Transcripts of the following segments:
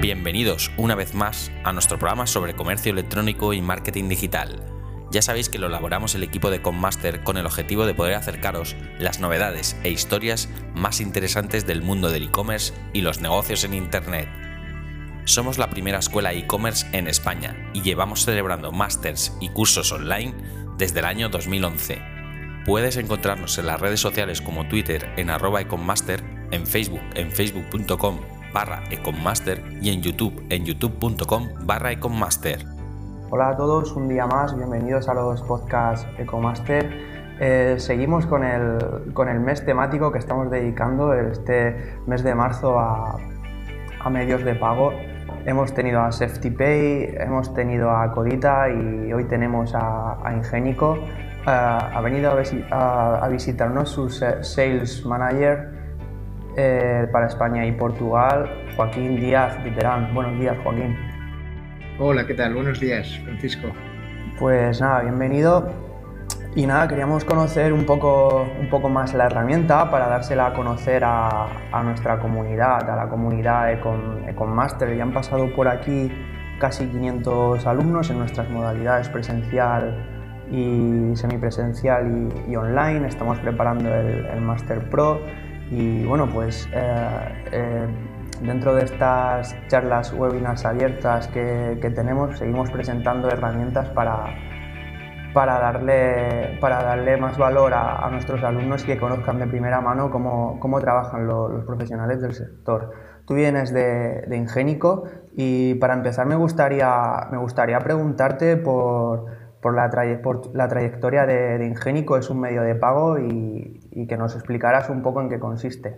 Bienvenidos una vez más a nuestro programa sobre comercio electrónico y marketing digital. Ya sabéis que lo elaboramos el equipo de Conmaster con el objetivo de poder acercaros las novedades e historias más interesantes del mundo del e-commerce y los negocios en Internet. Somos la primera escuela e-commerce en España y llevamos celebrando másters y cursos online desde el año 2011. Puedes encontrarnos en las redes sociales como Twitter en arroba econmaster, en Facebook en facebook.com barra econmaster y en YouTube en youtube.com barra econmaster. Hola a todos, un día más, bienvenidos a los podcasts Ecomaster. Eh, seguimos con el, con el mes temático que estamos dedicando este mes de marzo a, a medios de pago. Hemos tenido a SafetyPay, hemos tenido a Codita y hoy tenemos a, a Ingenico. Eh, ha venido a, visi- a- a visitarnos su sa- Sales Manager eh, para España y Portugal, Joaquín Díaz Viterán. Buenos días, Joaquín. Hola, ¿qué tal? Buenos días, Francisco. Pues nada, bienvenido. Y nada, queríamos conocer un poco, un poco más la herramienta para dársela a conocer a, a nuestra comunidad, a la comunidad Econ, Econmaster. Ya han pasado por aquí casi 500 alumnos en nuestras modalidades presencial y semipresencial y, y online. Estamos preparando el, el Master Pro y bueno, pues eh, eh, dentro de estas charlas, webinars abiertas que, que tenemos, seguimos presentando herramientas para, para darle, para darle más valor a, nuestros alumnos y que conozcan de primera mano cómo, cómo trabajan lo- los profesionales del sector. Tú vienes de, de Ingénico y para empezar me gustaría, me gustaría preguntarte por, por, la, traye- por la trayectoria de, de Ingénico, es un medio de pago y, y que nos explicaras un poco en qué consiste.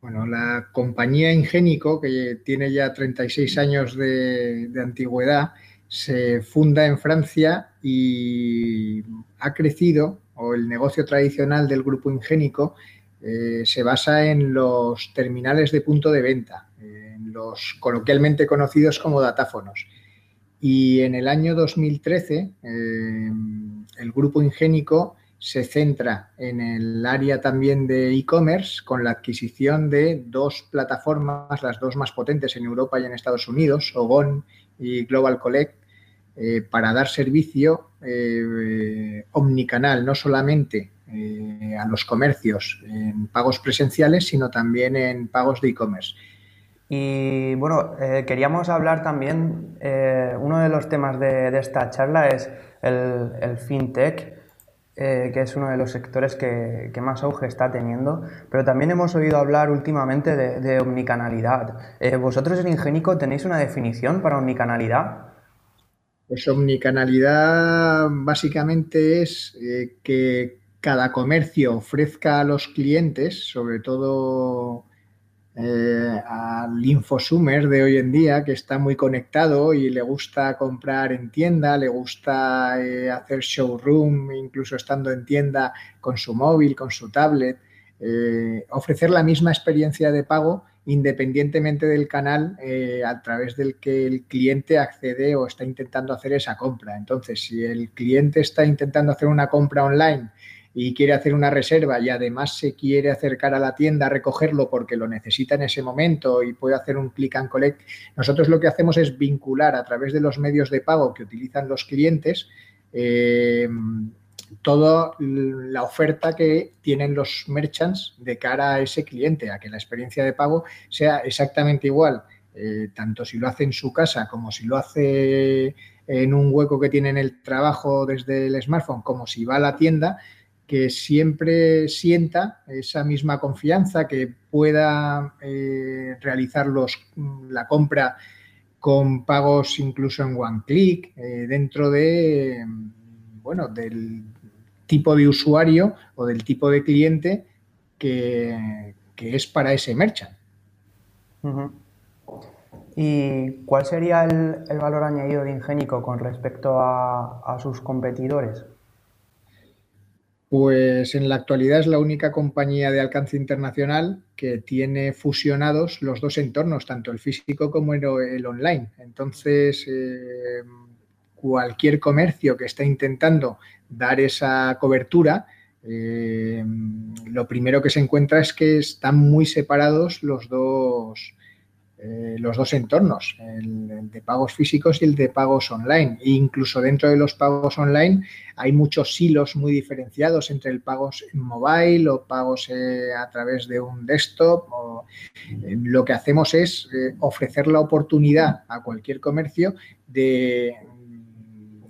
Bueno, la compañía Ingénico, que tiene ya 36 años de, de antigüedad, se funda en Francia y ha crecido, o el negocio tradicional del grupo Ingénico, eh, se basa en los terminales de punto de venta, en los coloquialmente conocidos como datáfonos. Y en el año 2013, eh, el grupo Ingénico se centra en el área también de e-commerce con la adquisición de dos plataformas, las dos más potentes en Europa y en Estados Unidos, Ogon y Global Collect, eh, para dar servicio eh, omnicanal, no solamente eh, a los comercios en pagos presenciales, sino también en pagos de e-commerce. Y bueno, eh, queríamos hablar también, eh, uno de los temas de, esta charla es el, fintech, eh, que es uno de los sectores que, más auge está teniendo, pero también hemos oído hablar últimamente de, de omnicanalidad. ¿Vosotros en Ingénico tenéis una definición para omnicanalidad? Pues omnicanalidad básicamente es que cada comercio ofrezca a los clientes, sobre todo eh, al infosumer de hoy en día, que está muy conectado y le gusta comprar en tienda, le gusta eh, hacer showroom, incluso estando en tienda con su móvil, con su tablet, eh, ofrecer la misma experiencia de pago independientemente del canal a través del que el cliente accede o está intentando hacer esa compra. Entonces, si el cliente está intentando hacer una compra online y quiere hacer una reserva y además se quiere acercar a la tienda a recogerlo porque lo necesita en ese momento y puede hacer un click and collect, nosotros lo que hacemos es vincular a través de los medios de pago que utilizan los clientes eh, toda la oferta que tienen los merchants de cara a ese cliente, a que la experiencia de pago sea exactamente igual, eh, tanto si lo hace en su casa como si lo hace en un hueco que tiene en el trabajo desde el smartphone, como si va a la tienda, que siempre sienta esa misma confianza, que pueda eh, realizar los, la compra con pagos incluso en one click, eh, dentro de, bueno, del tipo de usuario o del tipo de cliente que, que es para ese merchant. ¿Y cuál sería el, el, valor añadido de Ingénico con respecto a, a sus competidores? Pues en la actualidad es la única compañía de alcance internacional que tiene fusionados los dos entornos, tanto el físico como el, online. Entonces, eh, cualquier comercio que esté intentando dar esa cobertura, eh, lo primero que se encuentra es que están muy separados los dos, eh, los dos entornos, el, de pagos físicos y el de pagos online. E incluso dentro de los pagos online hay muchos hilos muy diferenciados entre el pagos en mobile o pagos eh, a través de un desktop. Eh, lo que hacemos es ofrecer la oportunidad a cualquier comercio de,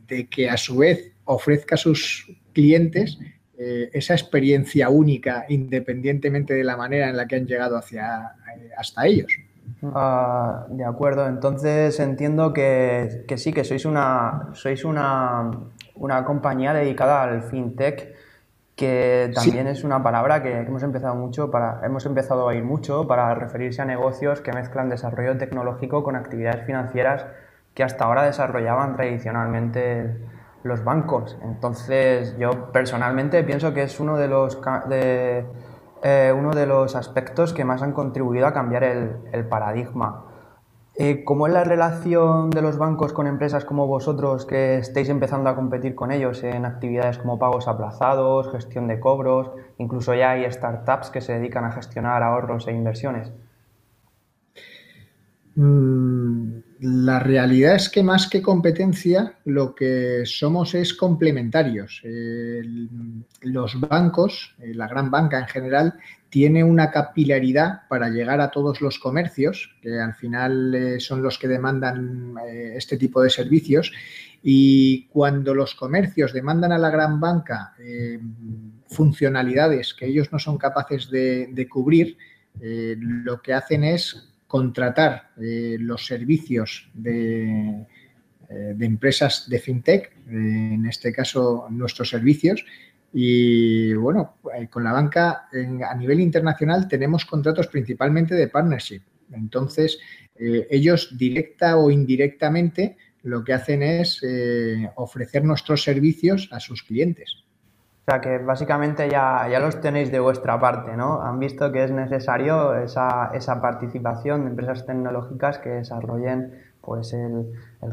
de que a su vez ofrezca a sus clientes esa experiencia única independientemente de la manera en la que han llegado hacia, hasta ellos. Ah, de acuerdo, entonces entiendo que, sí, que sois una, sois una, compañía dedicada al fintech, que también es una palabra que, hemos empezado mucho para, hemos empezado a oír mucho para referirse a negocios que mezclan desarrollo tecnológico con actividades financieras que hasta ahora desarrollaban tradicionalmente los bancos. Entonces, yo personalmente pienso que es uno de los de, eh, uno de los aspectos que más han contribuido a cambiar el, paradigma. Eh, ¿Cómo es la relación de los bancos con empresas como vosotros que estáis empezando a competir con ellos en actividades como pagos aplazados, gestión de cobros, incluso ya hay startups que se dedican a gestionar ahorros e inversiones? Mm, la realidad es que más que competencia, lo que somos es complementarios. los bancos, eh, la gran banca en general, tiene una capilaridad para llegar a todos los comercios, que al final eh, son los que demandan eh, este tipo de servicios. Y cuando los comercios demandan a la gran banca funcionalidades que ellos no son capaces de cubrir, lo que hacen es contratar eh, los servicios de, eh, de, empresas de fintech, eh, en este caso nuestros servicios. Y bueno, con la banca a nivel internacional tenemos contratos principalmente de partnership. Entonces, ellos directa o indirectamente lo que hacen es ofrecer nuestros servicios a sus clientes. O sea que básicamente ya, ya los tenéis de vuestra parte, ¿no? Han visto que es necesario esa, esa participación de empresas tecnológicas que desarrollen pues el,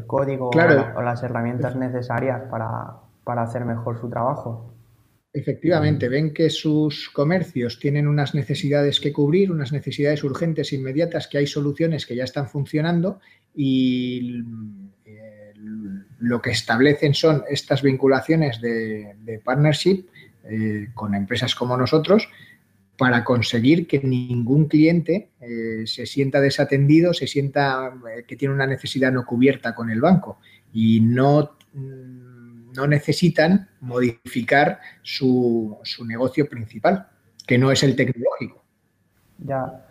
código o, las herramientas necesarias para, para hacer mejor su trabajo. Efectivamente, ven que sus comercios tienen unas necesidades que cubrir, unas necesidades urgentes, inmediatas, que hay soluciones que ya están funcionando y lo que establecen son estas vinculaciones de, partnership eh, con empresas como nosotros para conseguir que ningún cliente eh, se sienta desatendido, se sienta eh, que tiene una necesidad no cubierta con el banco y no, mm, no necesitan modificar su, negocio principal, que no es el tecnológico. Ya,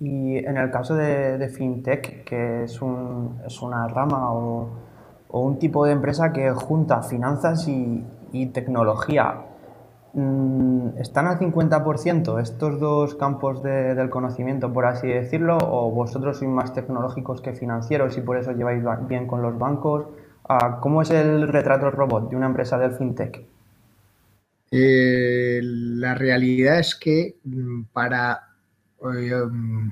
y en el caso de, FinTech, que es, un, es una rama o o un tipo de empresa que junta finanzas y, tecnología. Mm, ¿Están al 50% estos dos campos del conocimiento, por así decirlo? ¿O vosotros sois más tecnológicos que financieros y por eso lleváis bien con los bancos? Ah, ¿Cómo es el retrato robot de una empresa del fintech? Eh, la realidad es que mm, para eh, mm,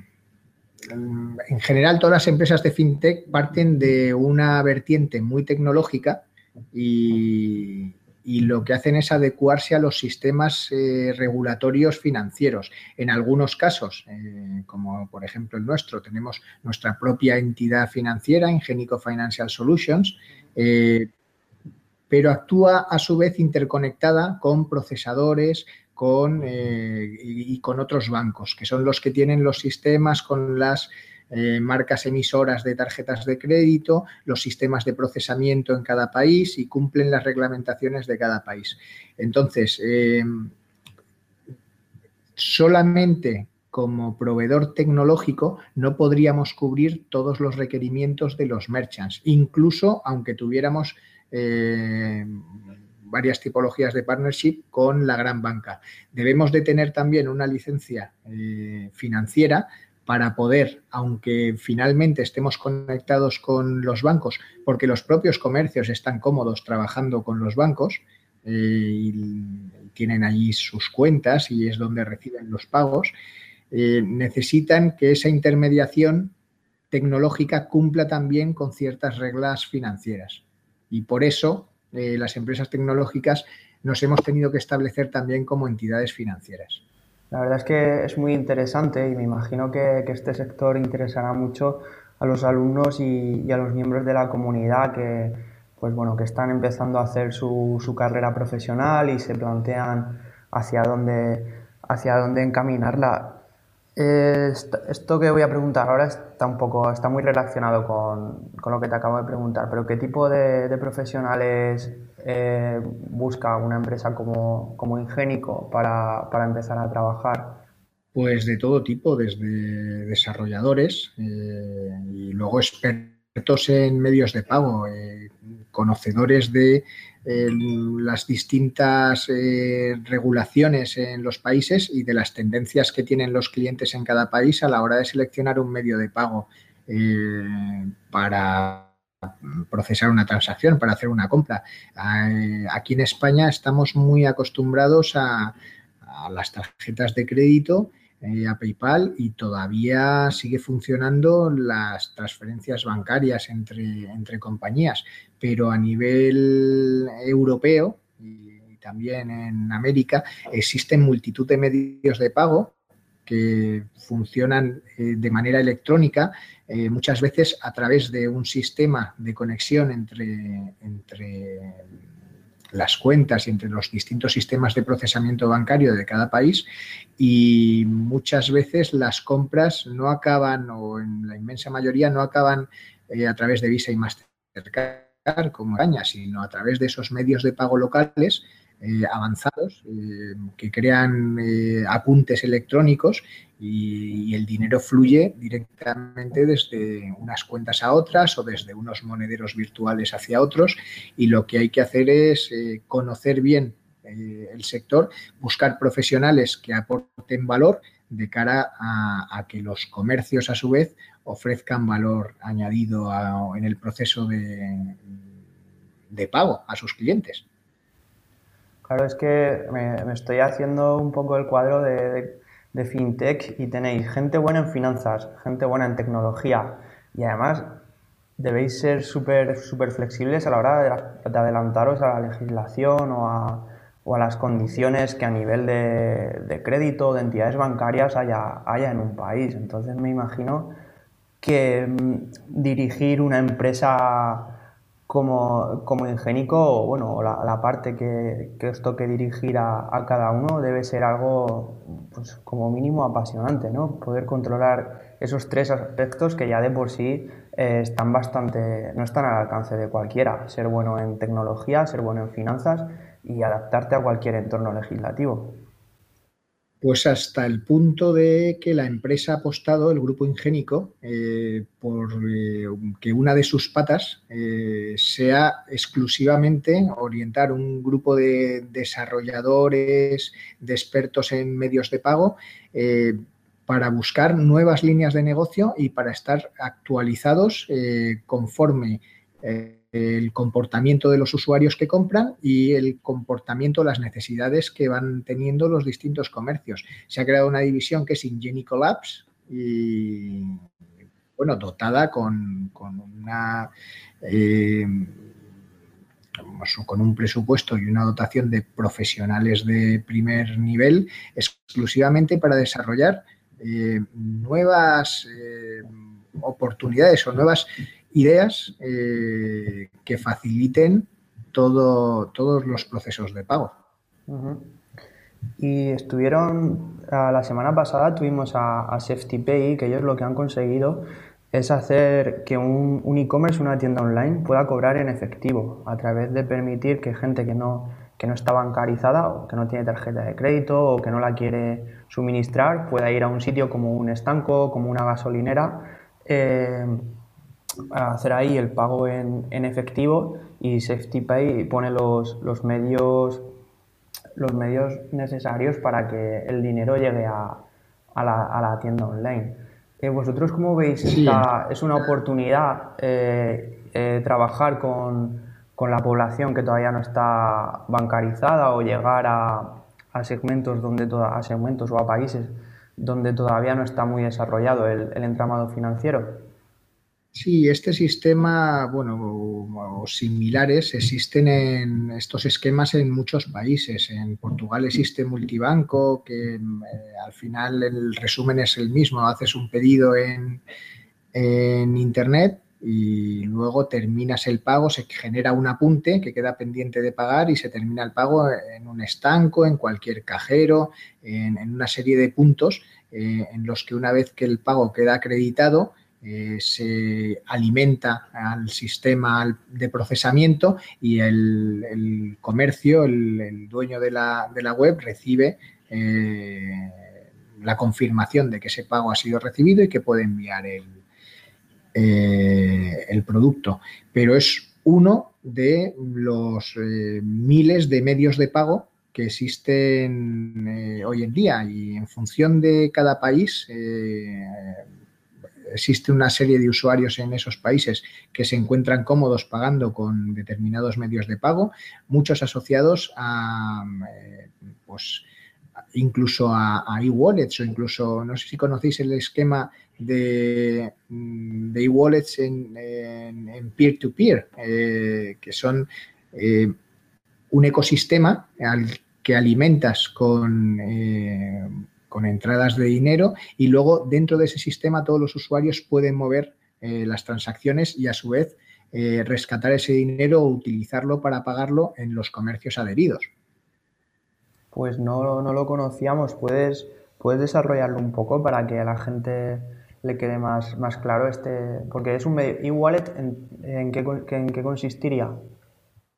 en general todas las empresas de fintech parten de una vertiente muy tecnológica y, lo que hacen es adecuarse a los sistemas eh, regulatorios financieros. En algunos casos, eh, como por ejemplo el nuestro, tenemos nuestra propia entidad financiera, Ingenico Financial Solutions, eh, pero actúa a su vez interconectada con procesadores, con, eh, y, con otros bancos, que son los que tienen los sistemas con las eh, marcas emisoras de tarjetas de crédito, los sistemas de procesamiento en cada país y cumplen las reglamentaciones de cada país. Entonces, eh, solamente como proveedor tecnológico no podríamos cubrir todos los requerimientos de los merchants, incluso aunque tuviéramos varias tipologías de partnership con la gran banca. Debemos de tener también una licencia eh, financiera para poder, aunque finalmente estemos conectados con los bancos, porque los propios comercios están cómodos trabajando con los bancos eh, y tienen allí sus cuentas y es donde reciben los pagos, eh, necesitan que esa intermediación tecnológica cumpla también con ciertas reglas financieras. Y por eso las empresas tecnológicas nos hemos tenido que establecer también como entidades financieras. La verdad es que es muy interesante y me imagino que, este sector interesará mucho a los alumnos y, a los miembros de la comunidad que, pues bueno, que están empezando a hacer su, su carrera profesional y se plantean hacia dónde, hacia dónde encaminarla. Esto, que voy a preguntar ahora está un poco, está muy relacionado con, con lo que te acabo de preguntar, pero ¿qué tipo de, profesionales eh, busca una empresa como, como Ingénico para, para, empezar a trabajar? Pues de todo tipo, desde desarrolladores eh, y luego expertos en medios de pago, eh, conocedores de las distintas regulaciones en los países y de las tendencias que tienen los clientes en cada país a la hora de seleccionar un medio de pago para procesar una transacción, para hacer una compra. Eh, aquí en España estamos muy acostumbrados a, las tarjetas de crédito, eh, a PayPal y todavía sigue funcionando las transferencias bancarias entre, entre compañías, pero a nivel europeo y también en América existen multitud de medios de pago que funcionan eh, de manera electrónica, eh, muchas veces a través de un sistema de conexión entre, entre las cuentas y entre los distintos sistemas de procesamiento bancario de cada país y muchas veces las compras no acaban, o en la inmensa mayoría no acaban eh, a través de Visa y Mastercard como España, sino a través de esos medios de pago locales eh, avanzados eh, que crean eh, apuntes electrónicos y, el dinero fluye directamente desde unas cuentas a otras o desde unos monederos virtuales hacia otros y lo que hay que hacer es conocer bien el sector, buscar profesionales que aporten valor de cara a, que los comercios a su vez ofrezcan valor añadido en el proceso de pago a sus clientes. Claro, es que me, estoy haciendo un poco el cuadro de, fintech y tenéis gente buena en finanzas, gente buena en tecnología y además debéis ser súper super flexibles a la hora de, adelantaros a la legislación o a, las condiciones que a nivel de, de, crédito, de entidades bancarias haya, haya en un país. Entonces me imagino que mm, dirigir una empresa como, como ingénico, bueno, la, parte que, que, os toque dirigir a, a, cada uno debe ser algo, pues como mínimo apasionante, ¿no? Poder controlar esos tres aspectos que ya de por sí eh, están bastante, no están al alcance de cualquiera. Ser bueno en tecnología, ser bueno en finanzas y adaptarte a cualquier entorno legislativo. Pues hasta el punto de que la empresa ha apostado, el grupo Ingénico, eh, por eh, que una de sus patas eh, sea exclusivamente orientar un grupo de desarrolladores, de expertos en medios de pago, para buscar nuevas líneas de negocio y para estar actualizados conforme el comportamiento de los usuarios que compran y el comportamiento, las necesidades que van teniendo los distintos comercios. Se ha creado una división que es Ingenico Labs y, bueno, dotada con, una... Eh, con un presupuesto y una dotación de profesionales de primer nivel exclusivamente para desarrollar eh, nuevas eh, oportunidades o nuevas ideas eh, que faciliten todo, todos los procesos de pago. Y estuvieron, la semana pasada tuvimos a, a SafetyPay, que ellos lo que han conseguido es hacer que un, e-commerce, una tienda online, pueda cobrar en efectivo, a través de permitir que gente que no, que no está bancarizada o que no tiene tarjeta de crédito o que no la quiere suministrar pueda ir a un sitio como un estanco, como una gasolinera, eh, hacer ahí el pago en, efectivo y SafetyPay pone los, los, medios, los medios necesarios para que el dinero llegue a, a, la, a la, tienda online. Eh, ¿Vosotros cómo veis? Esta, ¿Es una oportunidad eh, eh, trabajar con, con, la población que todavía no está bancarizada o llegar a, a segmentos donde toda, a segmentos o a países donde todavía no está muy desarrollado el, el entramado financiero? Sí, este sistema, bueno, o, similares, existen en estos esquemas en muchos países. En Portugal existe multibanco, que eh, al final el resumen es el mismo. Haces un pedido en, en Internet y luego terminas el pago, se genera un apunte que queda pendiente de pagar y se termina el pago en un estanco, en cualquier cajero, en, una serie de puntos eh, en los que una vez que el pago queda acreditado, eh, se alimenta al sistema de procesamiento y el, comercio, el, dueño de la, web, recibe eh, la confirmación de que ese pago ha sido recibido y que puede enviar el, eh, el producto. Pero es uno de los miles de medios de pago que existen hoy en día y en función de cada país existe una serie de usuarios en esos países que se encuentran cómodos pagando con determinados medios de pago, muchos asociados a, eh, pues, incluso a, e-wallets o incluso, no sé si conocéis el esquema de, mm, e-wallets en, peer-to-peer, eh, que son eh, un ecosistema al que alimentas con con entradas de dinero y luego dentro de ese sistema todos los usuarios pueden mover eh, las transacciones y a su vez eh, rescatar ese dinero o utilizarlo para pagarlo en los comercios adheridos. Pues no, lo conocíamos. ¿Puedes, ¿Puedes desarrollarlo un poco para que a la gente le quede más, más claro este? Porque es un medio. ¿E-wallet en, qué, en qué consistiría?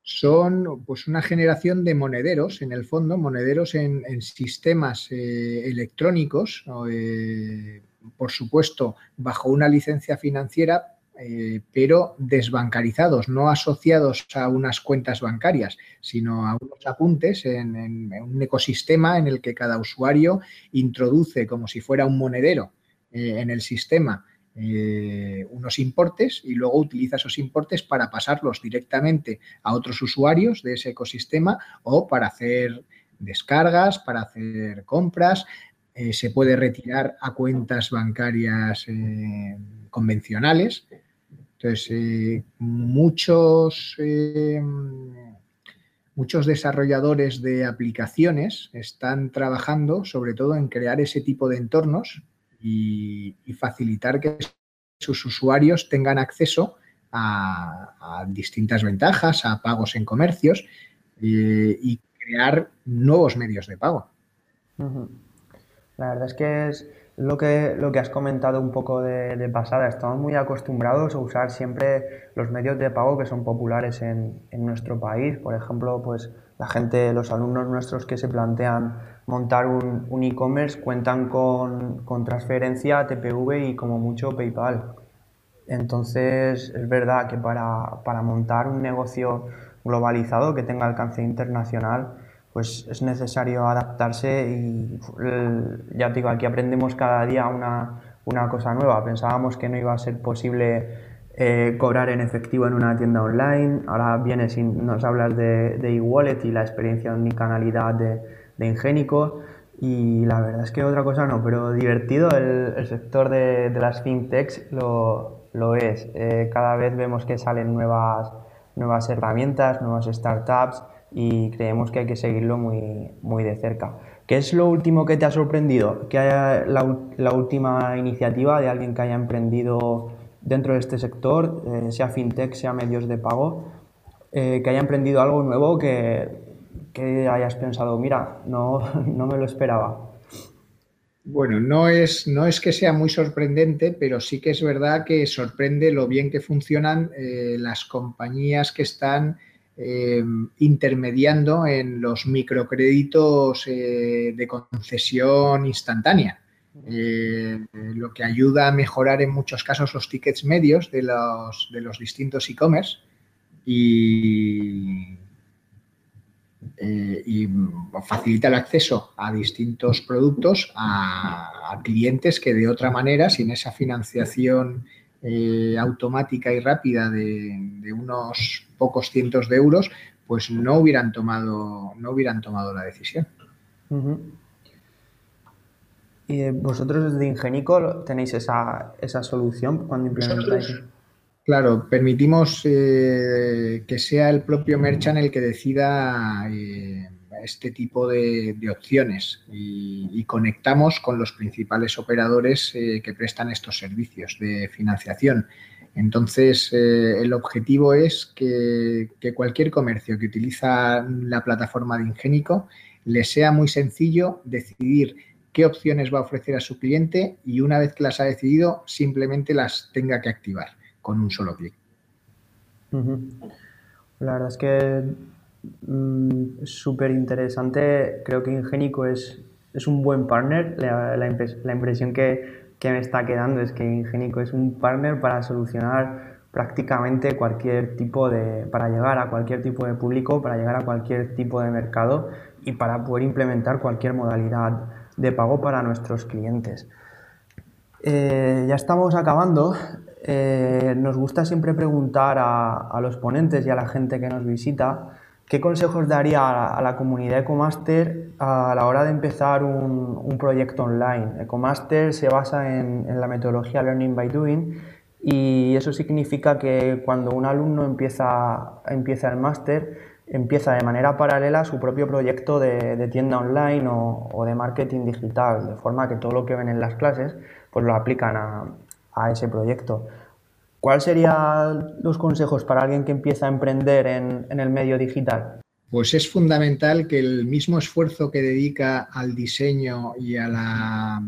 Son pues una generación de monederos, en el fondo, monederos en, sistemas eh, electrónicos, eh, por supuesto, bajo una licencia financiera, eh, pero desbancarizados, no asociados a unas cuentas bancarias, sino a unos apuntes en, en un ecosistema en el que cada usuario introduce como si fuera un monedero en el sistema eh, unos importes y luego utiliza esos importes para pasarlos directamente a otros usuarios de ese ecosistema o para hacer descargas, para hacer compras. Eh, se puede retirar a cuentas bancarias eh, convencionales. Entonces, muchos, muchos desarrolladores de aplicaciones están trabajando sobre todo en crear ese tipo de entornos y, facilitar que sus usuarios tengan acceso a, distintas ventajas, a pagos en comercios eh, y crear nuevos medios de pago. La verdad es que es lo que, lo que has comentado un poco de, pasada. Estamos muy acostumbrados a usar siempre los medios de pago que son populares en, en nuestro país. Por ejemplo, pues la gente, los alumnos nuestros que se plantean montar un, e-commerce cuentan con, transferencia, TPV y como mucho PayPal. Entonces es verdad que para, montar un negocio globalizado que tenga alcance internacional, pues es necesario adaptarse y ya te digo, aquí aprendemos cada día una, cosa nueva. Pensábamos que no iba a ser posible eh, cobrar en efectivo en una tienda online. Ahora vienes y nos hablas de e-wallet y la experiencia de canalidad de, de. Y la verdad es que otra cosa no, pero divertido el, sector de, las fintechs lo, lo es. Eh, cada vez vemos que salen nuevas, nuevas herramientas, nuevas startups y creemos que hay que seguirlo muy, muy de cerca. ¿Qué es lo último que te ha sorprendido? Que haya la, última iniciativa de alguien que haya emprendido dentro de este sector, eh, sea fintech, sea medios de pago, eh, que haya emprendido algo nuevo que que hayas pensado, mira, no, no me lo esperaba? Bueno, no es, no es que sea muy sorprendente, pero sí que es verdad que sorprende lo bien que funcionan eh, las compañías que están eh, intermediando en los microcréditos eh, de concesión instantánea. lo que ayuda a mejorar en muchos casos los tickets medios de los, de los distintos e-commerce y, eh, y facilita el acceso a distintos productos a, clientes que de otra manera, sin esa financiación eh, automática y rápida de, unos pocos cientos de euros, pues no hubieran tomado, no hubieran tomado la decisión. ¿Y vosotros desde Ingenico tenéis esa, esa solución cuando implementáis? Claro, permitimos eh, que sea el propio merchant el que decida eh, este tipo de, opciones y, conectamos con los principales operadores eh, que prestan estos servicios de financiación. Entonces, el objetivo es que, que, cualquier comercio que utiliza la plataforma de Ingénico le sea muy sencillo decidir qué opciones va a ofrecer a su cliente y una vez que las ha decidido, simplemente las tenga que activar con un solo clic. La verdad es que mm, es súper interesante. Creo que Ingenico es, es un buen partner. La, impresión que, me está quedando es que Ingenico es un partner para solucionar prácticamente cualquier tipo de, para llegar a cualquier tipo de público, para llegar a cualquier tipo de mercado y para poder implementar cualquier modalidad de pago para nuestros clientes. Eh, ya estamos acabando. Eh, nos gusta siempre preguntar a, los ponentes y a la gente que nos visita qué consejos daría a, la comunidad Ecomaster a la hora de empezar un, proyecto online. Ecomaster se basa en, la metodología Learning by Doing y eso significa que cuando un alumno empieza, empieza el máster, empieza de manera paralela su propio proyecto de, tienda online o, de marketing digital, de forma que todo lo que ven en las clases pues lo aplican a, a ese proyecto. ¿Cuáles serían los consejos para alguien que empieza a emprender en, el medio digital? Pues es fundamental que el mismo esfuerzo que dedica al diseño y a la,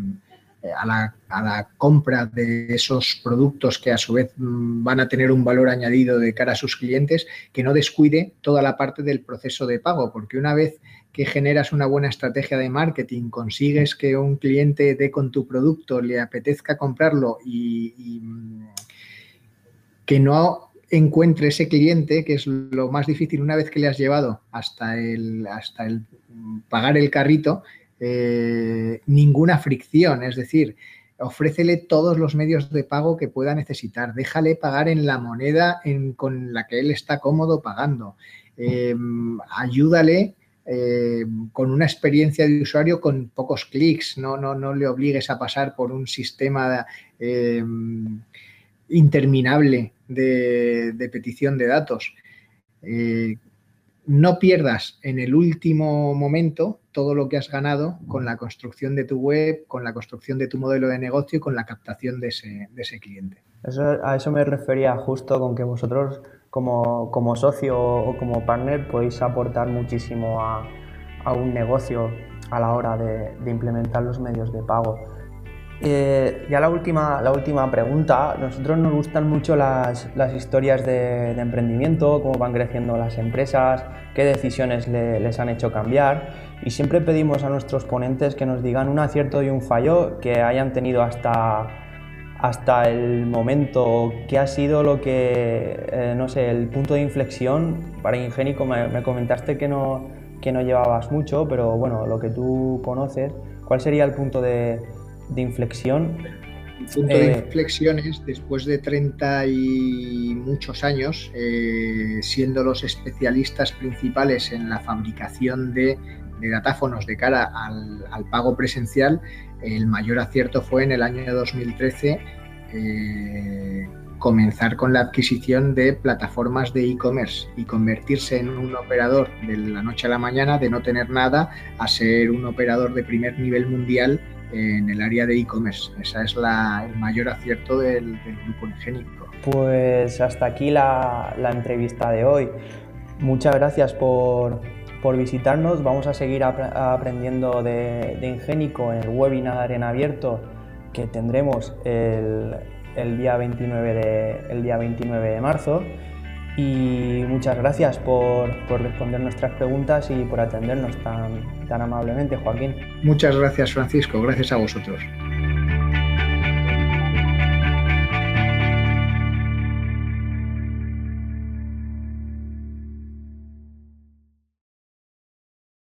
compra de esos productos que a su vez mm, van a tener un valor añadido de cara a sus clientes, que no descuide toda la parte del proceso de pago, porque una vez que generas una buena estrategia de marketing, consigues que un cliente dé con tu producto, le apetezca comprarlo y, que no encuentre ese cliente, que es lo más difícil una vez que le has llevado hasta el, hasta el pagar el carrito, eh, ninguna fricción, es decir, ofrécele todos los medios de pago que pueda necesitar, déjale pagar en la moneda con la que él está cómodo pagando, eh, ayúdale eh, con una experiencia de usuario con pocos clics, no, no, no le obligues a pasar por un sistema eh, interminable de, petición de datos. Eh, no pierdas en el último momento todo lo que has ganado con la construcción de tu web, con la construcción de tu modelo de negocio y con la captación de ese, de ese cliente. a eso me refería justo con que vosotros como, socio o como partner podéis aportar muchísimo a, un negocio a la hora de, implementar los medios de pago. Eh, ya la última, la última pregunta. Nosotros nos gustan mucho las, historias de, emprendimiento, cómo van creciendo las empresas, qué decisiones les han hecho cambiar. Y siempre pedimos a nuestros ponentes que nos digan un acierto y un fallo que hayan tenido hasta, hasta el momento, ¿qué ha sido lo que, eh, no sé, el punto de inflexión? Para Ingénico me, comentaste que no, que no llevabas mucho, pero bueno, lo que tú conoces, ¿cuál sería el punto de, inflexión? El punto de eh, inflexión es después de 30 y muchos años, eh, siendo los especialistas principales en la fabricación de, datáfonos de cara al, al pago presencial, el mayor acierto fue en el año 2013 eh, comenzar con la adquisición de plataformas de e-commerce y convertirse en un operador de la noche a la mañana, de no tener nada, a ser un operador de primer nivel mundial en el área de e-commerce. Ese es el mayor acierto del, grupo Ingénico. Pues hasta aquí la, entrevista de hoy. Muchas gracias por, visitarnos. Vamos a seguir aprendiendo de, de Ingénico en el webinar en abierto que tendremos el, día 29 de, el día 29 de marzo. Y muchas gracias por, responder nuestras preguntas y por atendernos tan, tan amablemente, Joaquín. Muchas gracias, Francisco. Gracias a vosotros.